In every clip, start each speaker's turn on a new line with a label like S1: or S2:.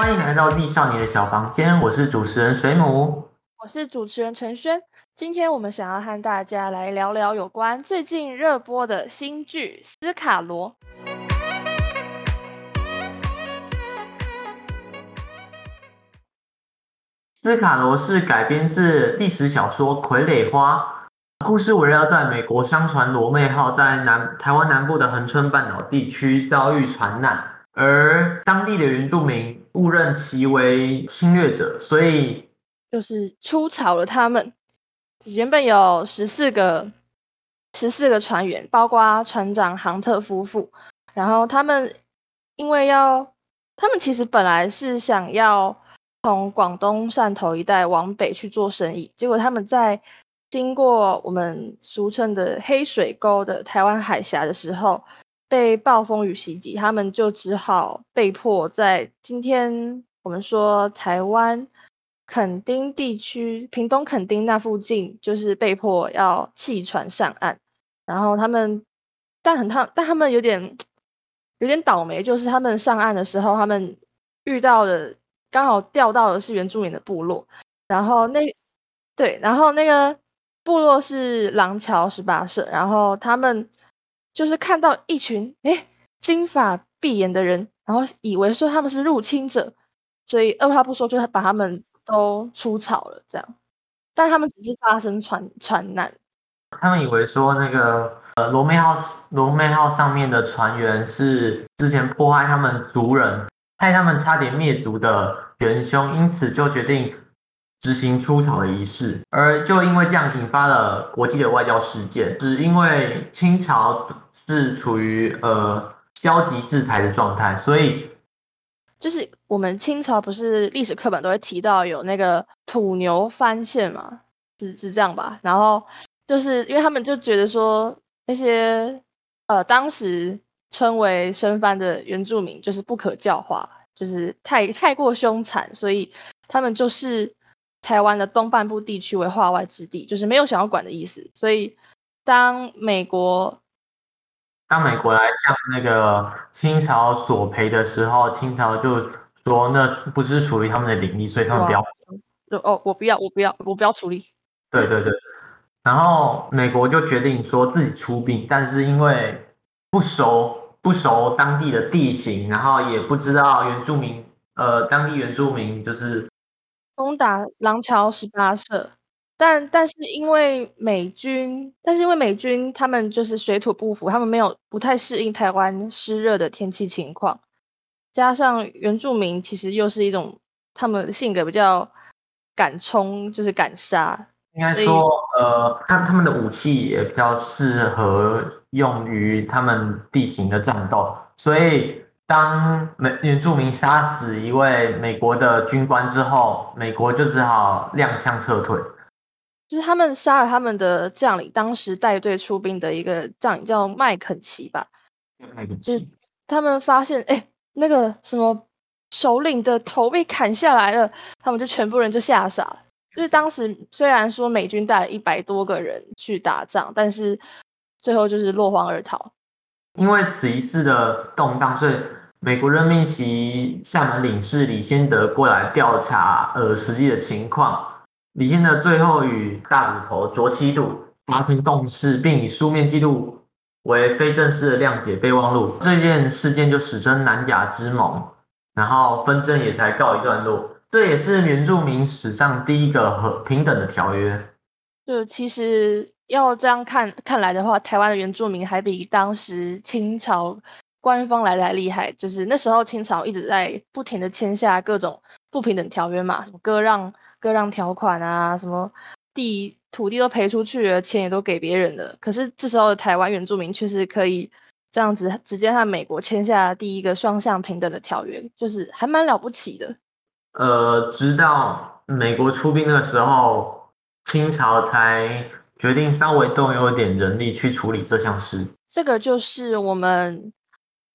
S1: 欢迎来到地少年的小房间，我是主持人水母。
S2: 我是主持人陈轩，今天我们想要和大家来聊聊有关最近热播的新剧《斯卡罗》。
S1: 斯卡罗是改编自历史小说《傀儡花》，故事围绕在美国商船罗妹号在南台湾南部的恒春半岛地区遭遇船难，而当地的原住民误认其为侵略者，所以
S2: 就是出草了他们。原本有十四个十四个船员，包括船长杭特夫妇，然后他们因为要，他们其实本来是想要。从广东汕头一带往北去做生意，结果他们在经过我们俗称的黑水沟的台湾海峡的时候，被暴风雨袭击，他们就只好被迫在今天我们说台湾垦丁地区、屏东垦丁那附近，就是被迫要弃船上岸。然后他们，但很他，但他们有点有点倒霉，就是他们上岸的时候，他们遇到的。刚好钓到的是原住民的部落，然后那对，然后那个部落是廊桥十八社，然后他们就是看到一群哎金发碧眼的人，然后以为说他们是入侵者，所以二话不说就把他们都出草了，这样，但他们只是发生船船难，
S1: 他们以为说那个呃罗妹号罗妹号上面的船员是之前迫害他们族人。害他们差点灭族的元凶，因此就决定执行出草的仪式，而就因为这样引发了国际的外交事件。只因为清朝是处于呃消极制裁的状态，所以
S2: 就是我们清朝不是历史课本都会提到有那个土牛翻线嘛，是是这样吧？然后就是因为他们就觉得说那些呃当时。称为生番的原住民就是不可教化，就是太太过凶残，所以他们就是台湾的东半部地区为化外之地，就是没有想要管的意思。所以当美国
S1: 当美国来向那个清朝索赔的时候，清朝就说那不是属于他们的领地，所以他们不要。
S2: 就哦，我不要，我不要，我不要处理。
S1: 对对对，然后美国就决定说自己出兵，但是因为不熟。不熟当地的地形，然后也不知道原住民，呃，当地原住民就是
S2: 攻打廊桥十八社，但但是因为美军，但是因为美军他们就是水土不服，他们没有不太适应台湾湿热的天气情况，加上原住民其实又是一种他们性格比较敢冲，就是敢杀。
S1: 应该说，呃，他他们的武器也比较适合用于他们地形的战斗，所以当美原住民杀死一位美国的军官之后，美国就只好踉跄撤退。
S2: 就是他们杀了他们的将领，当时带队出兵的一个将领叫麦肯齐吧。
S1: 麦肯齐。
S2: 他们发现，哎，那个什么首领的头被砍下来了，他们就全部人就吓傻了。就是当时虽然说美军带了一百多个人去打仗，但是最后就是落荒而逃。
S1: 因为此一次的动荡，所以美国任命其厦门领事李先德过来调查呃实际的情况。李先德最后与大骨头卓七度达成共识，并以书面记录为非正式的谅解备忘录。这件事件就史称南亚之盟，然后纷争也才告一段落。这也是原住民史上第一个和平等的条约。
S2: 就其实要这样看看来的话，台湾的原住民还比当时清朝官方来的还厉害。就是那时候清朝一直在不停的签下各种不平等条约嘛，什么割让割让条款啊，什么地土地都赔出去了，钱也都给别人了。可是这时候的台湾原住民却是可以这样子直接和美国签下第一个双向平等的条约，就是还蛮了不起的。
S1: 呃，直到美国出兵的时候，清朝才决定稍微动用一点人力去处理这项事。
S2: 这个就是我们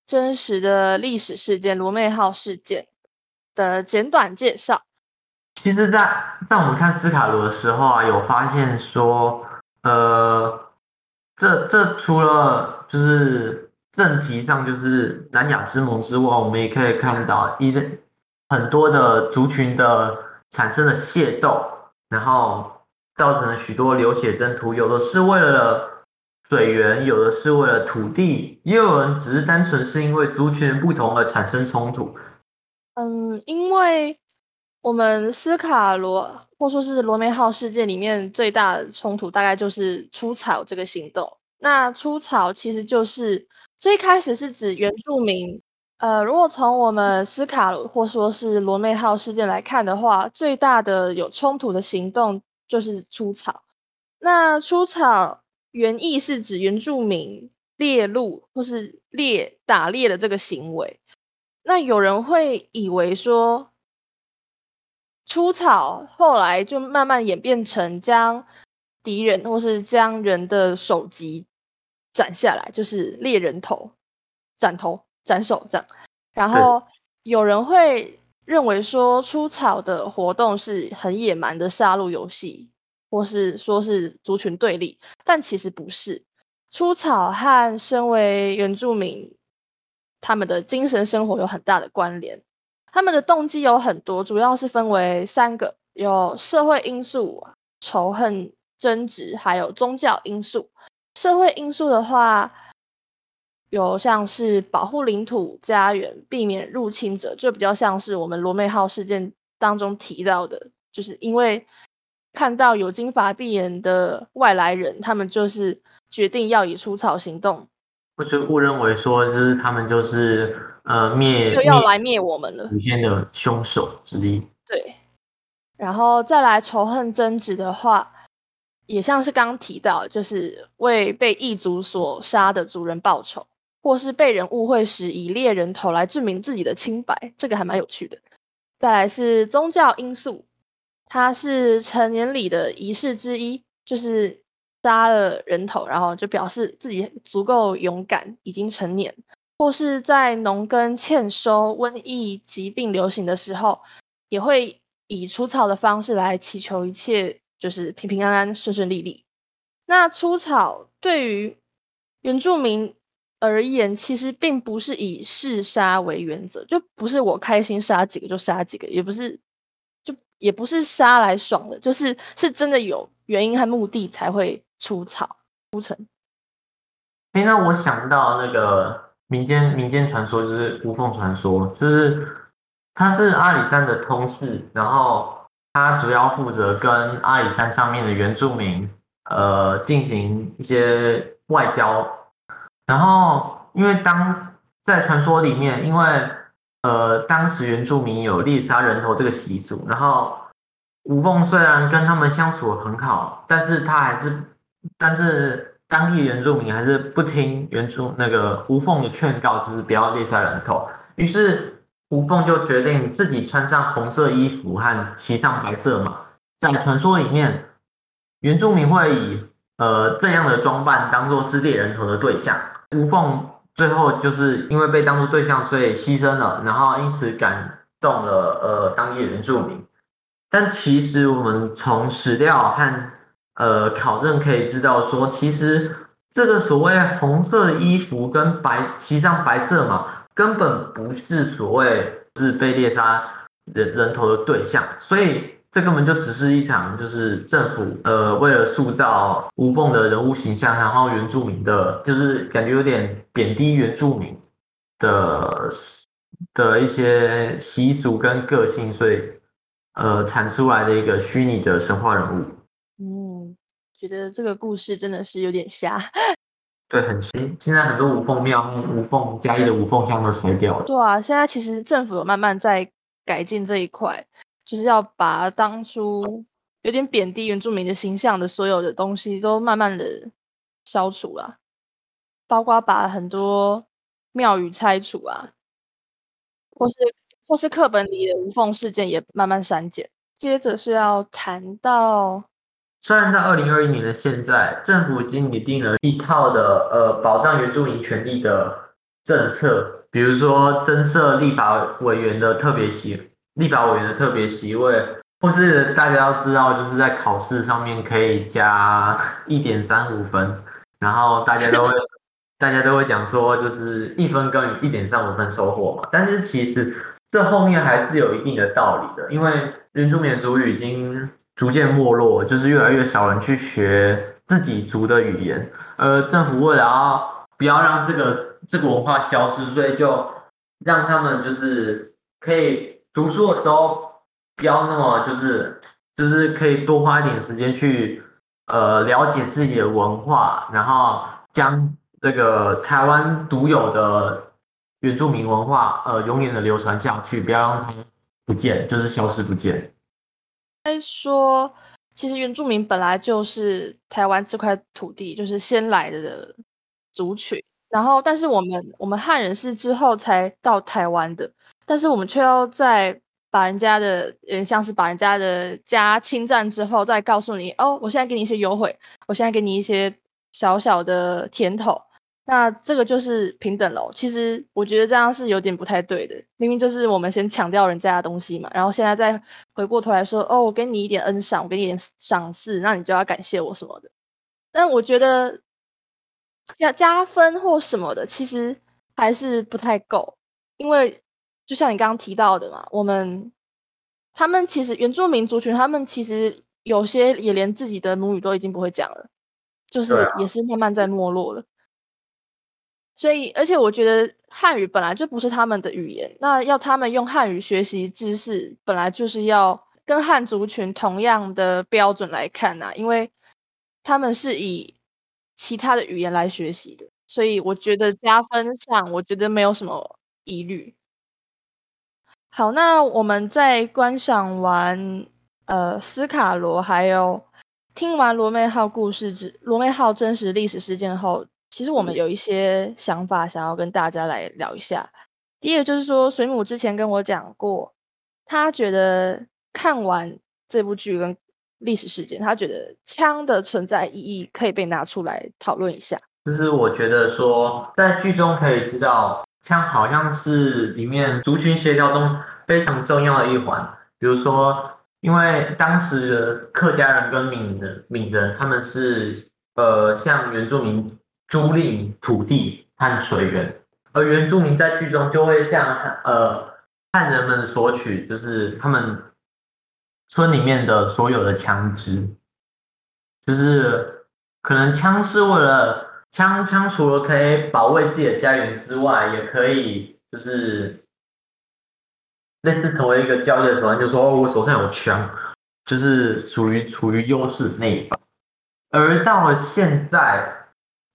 S2: 真实的历史事件——罗妹号事件的简短介绍。
S1: 其实，在在我们看斯卡罗的时候啊，有发现说，呃，这这除了就是正题上就是南亚之盟之外，我们也可以看到一很多的族群的产生了械斗，然后造成了许多流血争途，有的是为了水源，有的是为了土地，也有人只是单纯是因为族群不同而产生冲突。
S2: 嗯，因为我们斯卡罗或说是罗梅号事件里面最大的冲突，大概就是出草这个行动。那出草其实就是最开始是指原住民。呃，如果从我们斯卡罗或说是罗梅号事件来看的话，最大的有冲突的行动就是出草。那出草原意是指原住民猎鹿或是猎打猎的这个行为。那有人会以为说，出草后来就慢慢演变成将敌人或是将人的首级斩下来，就是猎人头斩头。斩首这样，然后有人会认为说出草的活动是很野蛮的杀戮游戏，或是说是族群对立，但其实不是。出草和身为原住民他们的精神生活有很大的关联，他们的动机有很多，主要是分为三个：有社会因素、仇恨、争执，还有宗教因素。社会因素的话。有像是保护领土、家园，避免入侵者，就比较像是我们罗妹号事件当中提到的，就是因为看到有金发碧眼的外来人，他们就是决定要以除草行动，
S1: 或是误认为说就是他们就是呃灭
S2: 又要来灭我们了，
S1: 祖先的凶手之一。
S2: 对，然后再来仇恨争执的话，也像是刚刚提到，就是为被异族所杀的族人报仇。或是被人误会时，以猎人头来证明自己的清白，这个还蛮有趣的。再来是宗教因素，它是成年礼的仪式之一，就是杀了人头，然后就表示自己足够勇敢，已经成年。或是在农耕欠收、瘟疫疾病流行的时候，也会以除草的方式来祈求一切就是平平安安、顺顺利利。那除草对于原住民。而言，其实并不是以嗜杀为原则，就不是我开心杀几个就杀几个，也不是，也不是杀来爽的，就是是真的有原因和目的才会出草出城。
S1: 哎，那我想到那个民间民间传说，就是无凤传说，就是他是阿里山的通事，然后他主要负责跟阿里山上面的原住民，呃，进行一些外交。然后，因为当在传说里面，因为呃，当时原住民有猎杀人头这个习俗，然后吴凤虽然跟他们相处很好，但是他还是，但是当地原住民还是不听原住那个吴凤的劝告，就是不要猎杀人头。于是吴凤就决定自己穿上红色衣服和骑上白色马。在传说里面，原住民会以呃这样的装扮当做是猎人头的对象。吴凤最后就是因为被当作对象，所以牺牲了，然后因此感动了呃当地原住民。但其实我们从史料和呃考证可以知道，说其实这个所谓红色衣服跟白骑上白色马，根本不是所谓是被猎杀人人头的对象，所以。这根本就只是一场，就是政府呃为了塑造吴凤的人物形象，然后原住民的，就是感觉有点贬低原住民的的一些习俗跟个性，所以呃产出来的一个虚拟的神话人物。
S2: 嗯，觉得这个故事真的是有点瞎。
S1: 对，很新。现在很多吴凤庙、吴凤嘉义的吴凤像都拆掉了。
S2: 对啊，现在其实政府有慢慢在改进这一块。就是要把当初有点贬低原住民的形象的所有的东西都慢慢的消除了，包括把很多庙宇拆除啊，或是或是课本里的无缝事件也慢慢删减。接着是要谈到，
S1: 虽然在二零二一年的现在，政府已经拟定了一套的呃保障原住民权利的政策，比如说增设立法委员的特别席。立法委员的特别席位，或是大家要知道，就是在考试上面可以加一点三五分，然后大家都会，大家都会讲说，就是一分耕耘一点三五分收获嘛。但是其实这后面还是有一定的道理的，因为原住民族语已经逐渐没落，就是越来越少人去学自己族的语言，而政府为了要不要让这个这个文化消失，所以就让他们就是可以读书的时候不要那么就是就是可以多花一点时间去呃了解自己的文化，然后将这个台湾独有的。原住民文化，呃，永远的流传下去，不要让它不见，就是消失不见。
S2: 该说，其实原住民本来就是台湾这块土地就是先来的族群，然后，但是我们我们汉人是之后才到台湾的，但是我们却要在把人家的，人像是把人家的家侵占之后，再告诉你，哦，我现在给你一些优惠，我现在给你一些小小的甜头。那这个就是平等喽。其实我觉得这样是有点不太对的。明明就是我们先抢掉人家的东西嘛，然后现在再回过头来说，哦，我给你一点恩赏，我给你一点赏赐，那你就要感谢我什么的。但我觉得加加分或什么的，其实还是不太够。因为就像你刚刚提到的嘛，我们他们其实原住民族群，他们其实有些也连自己的母语都已经不会讲了，就是也是慢慢在没落了。所以，而且我觉得汉语本来就不是他们的语言，那要他们用汉语学习知识，本来就是要跟汉族群同样的标准来看呐，因为他们是以其他的语言来学习的，所以我觉得加分上，我觉得没有什么疑虑。好，那我们在观赏完呃斯卡罗，还有听完罗妹号故事之罗妹号真实历史事件后。其实我们有一些想法想要跟大家来聊一下。第一个就是说，水母之前跟我讲过，他觉得看完这部剧跟历史事件，他觉得枪的存在意义可以被拿出来讨论一下。
S1: 就是我觉得说，在剧中可以知道，枪好像是里面族群协调中非常重要的一环。比如说，因为当时的客家人跟闽人、闽人他们是呃，像原住民。租赁土地和水源，而原住民在剧中就会向呃汉人们索取，就是他们村里面的所有的枪支，就是可能枪是为了枪枪除了可以保卫自己的家园之外，也可以就是类似成为一个交易的手段，就说我手上有枪，就是属于处于优势那一方，而到了现在。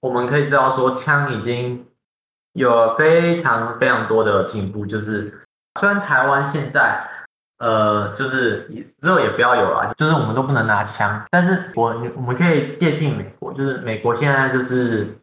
S1: 我们可以知道说，枪已经有非常非常多的进步。就是虽然台湾现在，呃，就是之后也不要有了，就是我们都不能拿枪。但是我我们可以借鉴美国，就是美国现在就是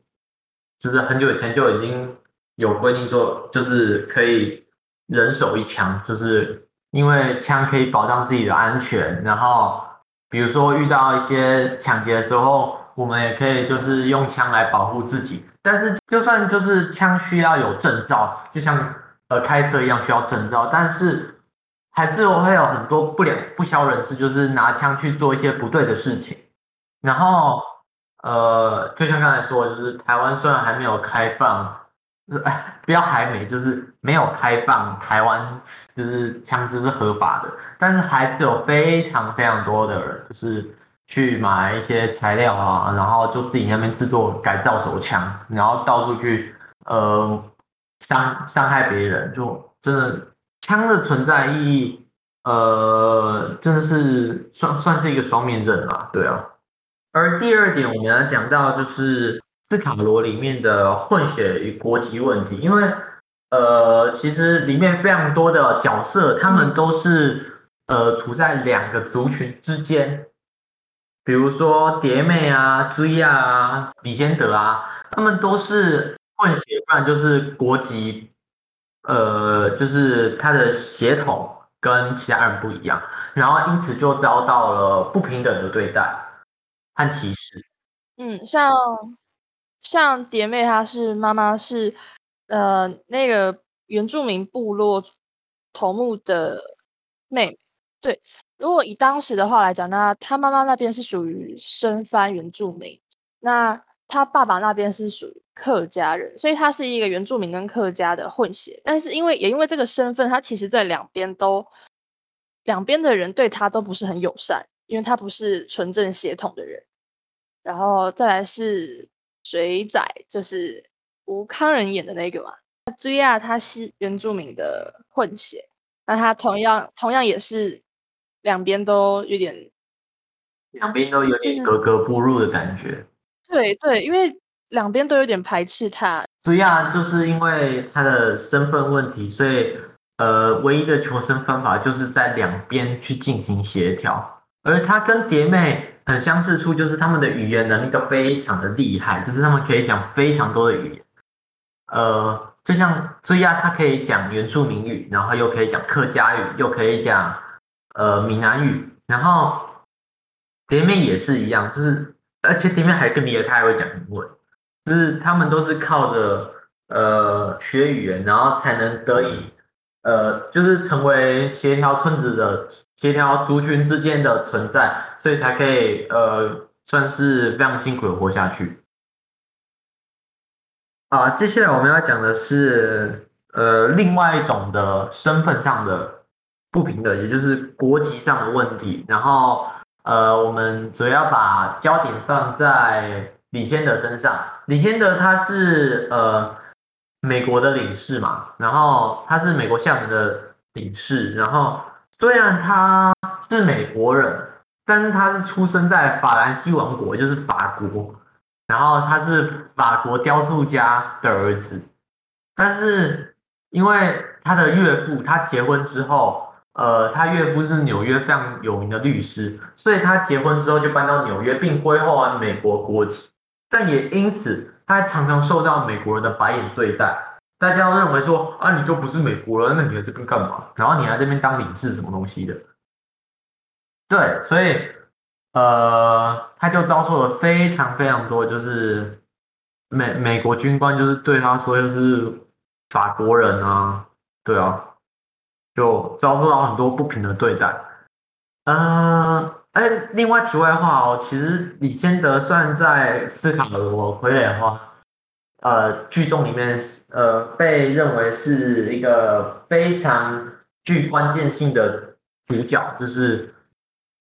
S1: 就是很久以前就已经有规定说，就是可以人手一枪，就是因为枪可以保障自己的安全。然后比如说遇到一些抢劫的时候。我们也可以就是用枪来保护自己，但是就算就是枪需要有证照，就像呃开车一样需要证照，但是还是我会有很多不良不肖人士，就是拿枪去做一些不对的事情。然后呃，就像刚才说，就是台湾虽然还没有开放，哎，不要还没，就是没有开放台湾就是枪支是合法的，但是还是有非常非常多的人就是。去买一些材料啊，然后就自己那边制作改造手枪，然后到处去呃伤伤害别人，就真的枪的存在意义，呃，真的是算算是一个双面刃吧，对啊。而第二点，我们要讲到就是斯卡罗里面的混血与国籍问题，因为呃，其实里面非常多的角色，他们都是呃处在两个族群之间。比如说蝶妹啊、追啊、李先德啊，他们都是混血，不然就是国籍，呃，就是他的血统跟其他人不一样，然后因此就遭到了不平等的对待和歧视。
S2: 嗯，像像蝶妹，她是妈妈是呃那个原住民部落头目的妹妹，对。如果以当时的话来讲，那她妈妈那边是属于生番原住民，那她爸爸那边是属于客家人，所以他是一个原住民跟客家的混血。但是因为也因为这个身份，他其实在两边都两边的人对他都不是很友善，因为他不是纯正血统的人。然后再来是水仔，就是吴康仁演的那个嘛。朱亚他是原住民的混血，那他同样同样也是两边都有点，
S1: 两边都有点格格不入的感觉。
S2: 对对，因为两边都有点排斥他。
S1: 追亚就是因为他的身份问题，所以呃，唯一的求生方法就是在两边去进行协调。而他跟蝶妹很相似处，就是他们的语言能力都非常的厉害，就是他们可以讲非常多的语言，呃。就像追亚，他可以讲原住民语，然后又可以讲客家语，又可以讲呃闽南语，然后蝶妹也是一样，就是而且蝶妹还更厉害，他还会讲英文，就是他们都是靠着呃学语言，然后才能得以呃就是成为协调村子的协调族群之间的存在，所以才可以呃算是非常辛苦的活下去。啊，接下来我们要讲的是，呃，另外一种的身份上的不平等，也就是国籍上的问题。然后，呃，我们主要把焦点放在李先德身上。李先德他是呃美国的领事嘛，然后他是美国厦门的领事。然后虽然他是美国人，但是他是出生在法兰西王国，就是法国。然后他是法国雕塑家的儿子，但是因为他的岳父，他结婚之后，呃，他岳父是纽约非常有名的律师，所以他结婚之后就搬到纽约，并归后完美国国籍。但也因此，他常常受到美国人的白眼对待，大家都认为说啊，你就不是美国人，那你来这边干嘛？然后你来这边当领事什么东西的？对，所以。呃，他就遭受了非常非常多，就是美美国军官就是对他说，就是法国人啊，对啊，就遭受到很多不平的对待。嗯，哎，另外题外话哦，其实李先德算在斯卡罗傀儡花呃剧中里面，呃，被认为是一个非常具关键性的主角，就是。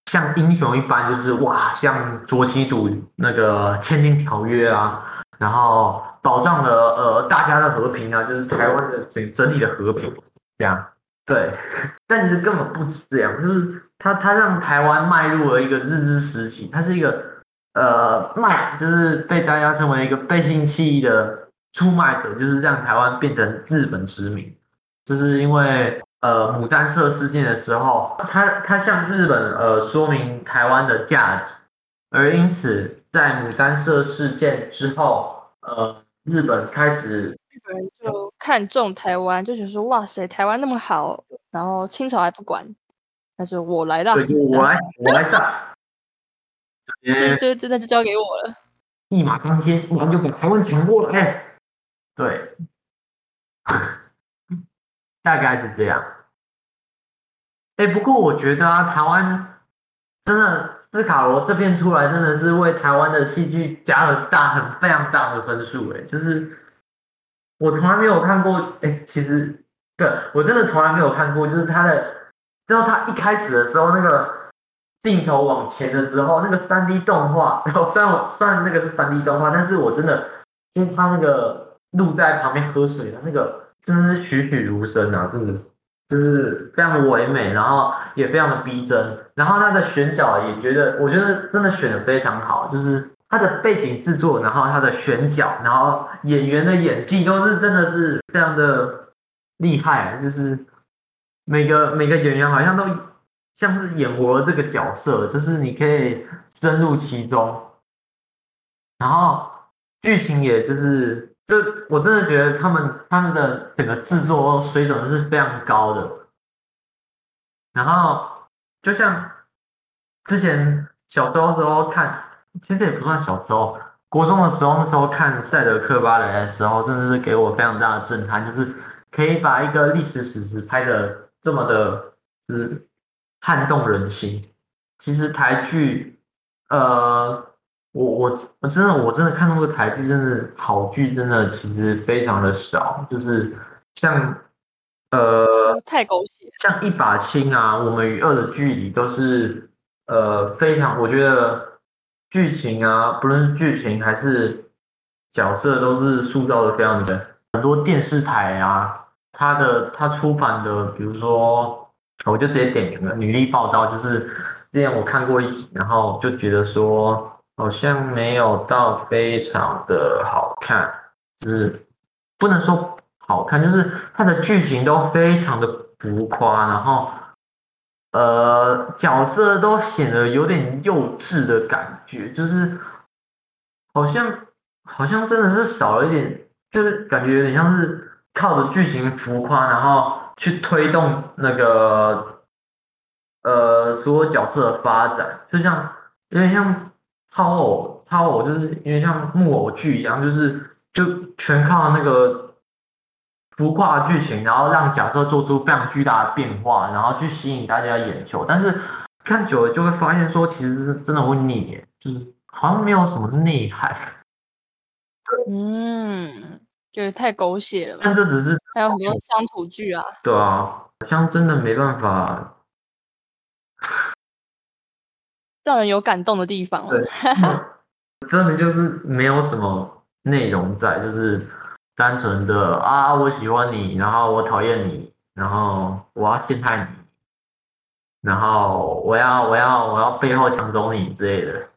S1: 像英雄一般，就是哇，像卓西赌那个签订条约啊，然后保障了呃大家的和平啊，就是台湾的整整体的和平，这样对。但其实根本不止这样，就是他他让台湾迈入了一个日治时期，他是一个呃卖，就是被大家称为一个背信弃义的出卖者，就是让台湾变成日本殖民，就是因为。呃，牡丹社事件的时候，他他向日本呃说明台湾的价值，而因此在牡丹社事件之后，呃，日本开始
S2: 日本人就看中台湾，就觉得说哇塞，台湾那么好，然后清朝还不管，那就我来了，
S1: 我来我来上，
S2: 这这这那就交给我了，
S1: 一马当先，我们就把台湾抢过来，对。大概是这样，哎，不过我觉得啊，台湾真的斯卡罗这片出来，真的是为台湾的戏剧加了大很非常大的分数，哎，就是我从来没有看过，哎，其实对我真的从来没有看过，就是他的，知道他一开始的时候那个镜头往前的时候，那个三 D 动画，然后虽然我虽然那个是三 D 动画，但是我真的就是他那个鹿在旁边喝水的那个。真的是栩栩如生啊！真的就是非常的唯美，然后也非常的逼真，然后它的选角也觉得，我觉得真的选的非常好，就是它的背景制作，然后它的选角，然后演员的演技都是真的是非常的厉害，就是每个每个演员好像都像是演活了这个角色，就是你可以深入其中，然后剧情也就是。就我真的觉得他们他们的整个制作水准是非常高的，然后就像之前小时候时候看，其实也不算小时候，国中的时候那时候看《赛德克巴莱》的时候，真的是给我非常大的震撼，就是可以把一个历史史实拍的这么的，就是撼动人心。其实台剧，呃。我我我真的我真的看过台剧，真的好剧真的其实非常的少，就是像呃
S2: 太狗血，
S1: 像一把青啊，我们与恶的距离都是呃非常，我觉得剧情啊，不论是剧情还是角色，都是塑造的非常的很多电视台啊，它的它出版的，比如说我就直接点名了，女力报道，就是之前我看过一集，然后就觉得说。好像没有到非常的好看，就是不能说好看，就是它的剧情都非常的浮夸，然后呃角色都显得有点幼稚的感觉，就是好像好像真的是少了一点，就是感觉有点像是靠着剧情浮夸，然后去推动那个呃所有角色的发展，就像有点像。超偶，超偶就是因为像木偶剧一样，就是就全靠那个浮夸剧情，然后让角色做出非常巨大的变化，然后去吸引大家的眼球。但是看久了就会发现说，其实真的会腻，就是好像没有什么内涵。
S2: 嗯，就是太狗血了。
S1: 但这只是
S2: 还有很多乡土剧啊。
S1: 对啊，好像真的没办法。
S2: 让人有感动的地方
S1: 对，真的就是没有什么内容在，就是单纯的啊，我喜欢你，然后我讨厌你，然后我要陷害你，然后我要我要我要背后抢走你之类的，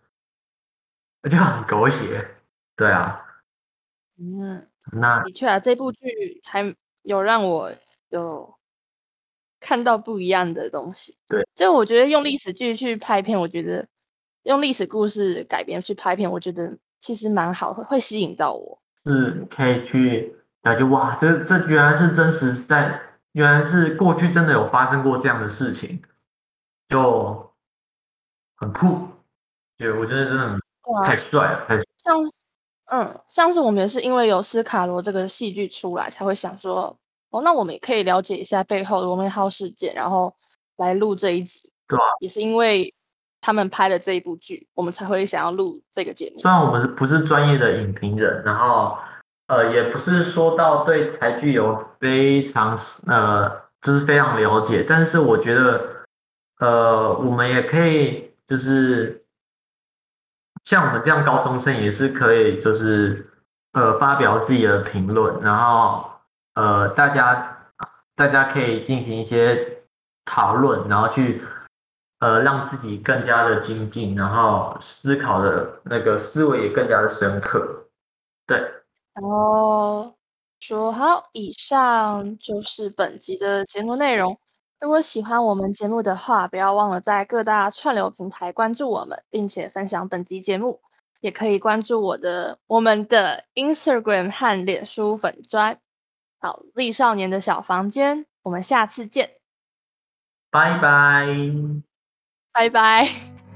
S1: 就很狗血。对啊，
S2: 嗯，
S1: 那
S2: 的确啊，这部剧还有让我有。看到不一样的东西，
S1: 对，
S2: 就我觉得用历史剧去拍片，我觉得用历史故事改编去拍片，我觉得其实蛮好，会会吸引到我。
S1: 是可以去感觉哇，这这原来是真实在，原来是过去真的有发生过这样的事情，就很酷，对，我觉得真的太帅了，太
S2: 像嗯，上次我们也是因为有斯卡罗这个戏剧出来，才会想说。哦，那我们也可以了解一下背后的罗密号事件，然后来录这一集。
S1: 对啊，
S2: 也是因为他们拍了这一部剧，我们才会想要录这个节目。
S1: 虽然我们不是专业的影评人，然后呃，也不是说到对台剧有非常呃，就是非常了解，但是我觉得呃，我们也可以就是像我们这样高中生也是可以，就是呃，发表自己的评论，然后。呃，大家大家可以进行一些讨论，然后去呃让自己更加的精进，然后思考的那个思维也更加的深刻。对，
S2: 然后说好，以上就是本集的节目内容。如果喜欢我们节目的话，不要忘了在各大串流平台关注我们，并且分享本集节目，也可以关注我的我们的 Instagram 和脸书粉砖。好，丽少年的小房间，我们下次见，
S1: 拜拜，
S2: 拜拜。